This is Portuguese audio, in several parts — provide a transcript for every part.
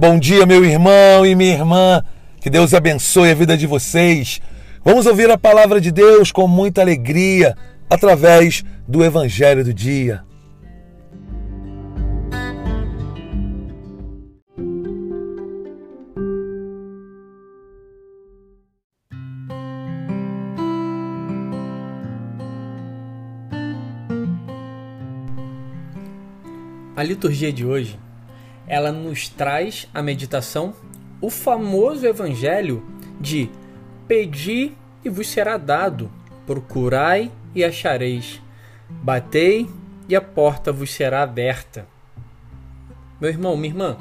Bom dia, meu irmão e minha irmã. Que Deus abençoe a vida de vocês. Vamos ouvir a palavra de Deus com muita alegria através do Evangelho do Dia. A liturgia de hoje, ela nos traz a meditação, o famoso evangelho de pedi e vos será dado, procurai e achareis, batei e a porta vos será aberta. Meu irmão, minha irmã,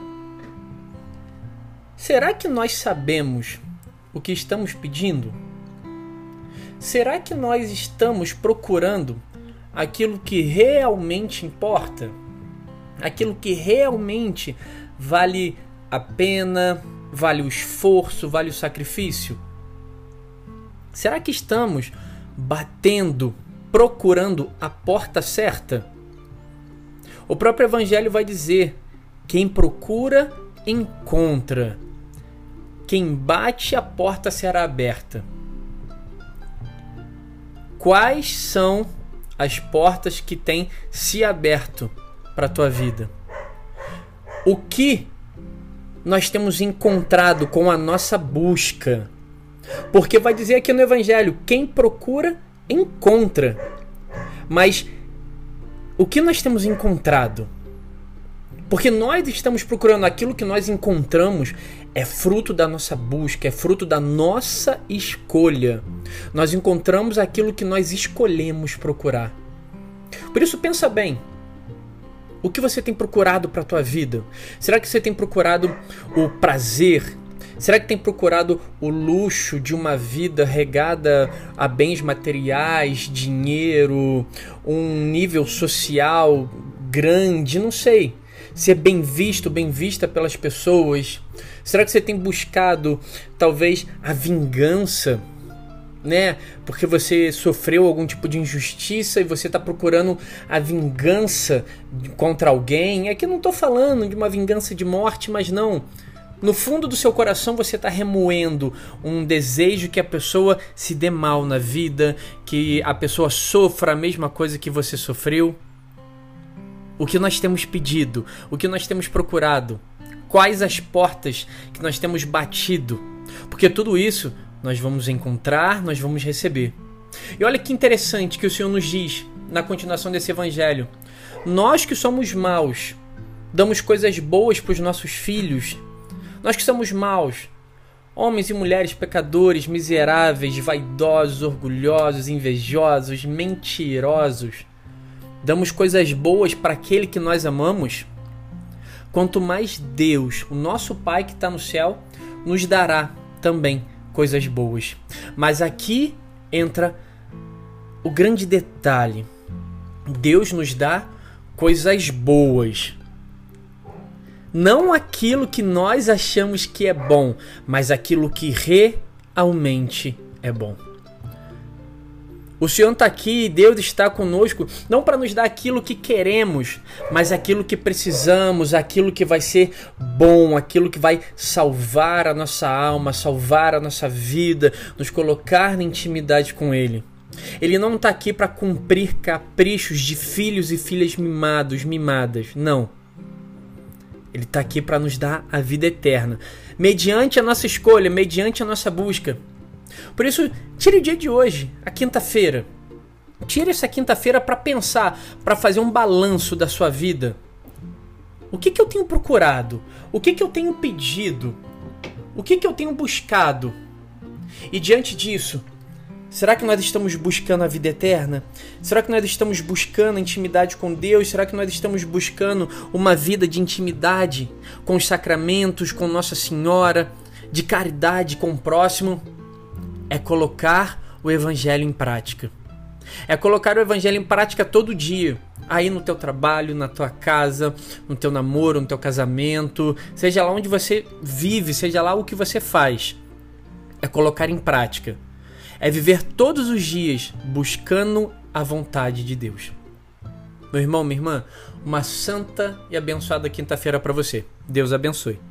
será que nós sabemos o que estamos pedindo? Será que nós estamos procurando aquilo que realmente importa? Aquilo que realmente vale a pena, vale o esforço, vale o sacrifício? Será que estamos batendo, procurando a porta certa? O próprio Evangelho vai dizer: quem procura, encontra. Quem bate, a porta será aberta. Quais são as portas que têm se aberto para a tua vida? O que nós temos encontrado com a nossa busca? Porque vai dizer aqui no Evangelho: quem procura, encontra. Mas o que nós temos encontrado? Porque nós estamos procurando aquilo que nós encontramos é fruto da nossa busca, é fruto da nossa escolha. Nós encontramos aquilo que nós escolhemos procurar. Por isso pensa bem, o que você tem procurado para a tua vida? Será que você tem procurado o prazer? Será que tem procurado o luxo de uma vida regada a bens materiais, dinheiro, um nível social grande? Não sei. Ser bem visto, bem vista pelas pessoas? Será que você tem buscado talvez a vingança? Né? Porque você sofreu algum tipo de injustiça e você está procurando a vingança contra alguém. Aqui não estou falando de uma vingança de morte, mas não. No fundo do seu coração você está remoendo um desejo que a pessoa se dê mal na vida, que a pessoa sofra a mesma coisa que você sofreu. O que nós temos pedido, o que nós temos procurado, quais as portas que nós temos batido, porque tudo isso nós vamos encontrar, nós vamos receber. E olha que interessante que o Senhor nos diz na continuação desse evangelho. Nós que somos maus, damos coisas boas para os nossos filhos. Nós que somos maus, homens e mulheres pecadores, miseráveis, vaidosos, orgulhosos, invejosos, mentirosos, damos coisas boas para aquele que nós amamos. Quanto mais Deus, o nosso Pai que está no céu, nos dará também coisas boas. Mas aqui entra o grande detalhe: Deus nos dá coisas boas. Não aquilo que nós achamos que é bom, mas aquilo que realmente é bom. O Senhor está aqui e Deus está conosco, não para nos dar aquilo que queremos, mas aquilo que precisamos, aquilo que vai ser bom, aquilo que vai salvar a nossa alma, salvar a nossa vida, nos colocar na intimidade com Ele. Ele não está aqui para cumprir caprichos de filhos e filhas mimados, mimadas, não. Ele está aqui para nos dar a vida eterna, mediante a nossa escolha, mediante a nossa busca. Por isso, tire o dia de hoje, a quinta-feira. Tire essa quinta-feira para pensar, para fazer um balanço da sua vida. O que, que eu tenho procurado? O que, que eu tenho pedido? O que, que eu tenho buscado? E diante disso, será que nós estamos buscando a vida eterna? Será que nós estamos buscando a intimidade com Deus? Será que nós estamos buscando uma vida de intimidade com os sacramentos, com Nossa Senhora, de caridade com o próximo? É colocar o evangelho em prática. É colocar o evangelho em prática todo dia. Aí no teu trabalho, na tua casa, no teu namoro, no teu casamento, seja lá onde você vive, seja lá o que você faz. É colocar em prática. É viver todos os dias buscando a vontade de Deus. Meu irmão, minha irmã, uma santa e abençoada quinta-feira para você. Deus abençoe.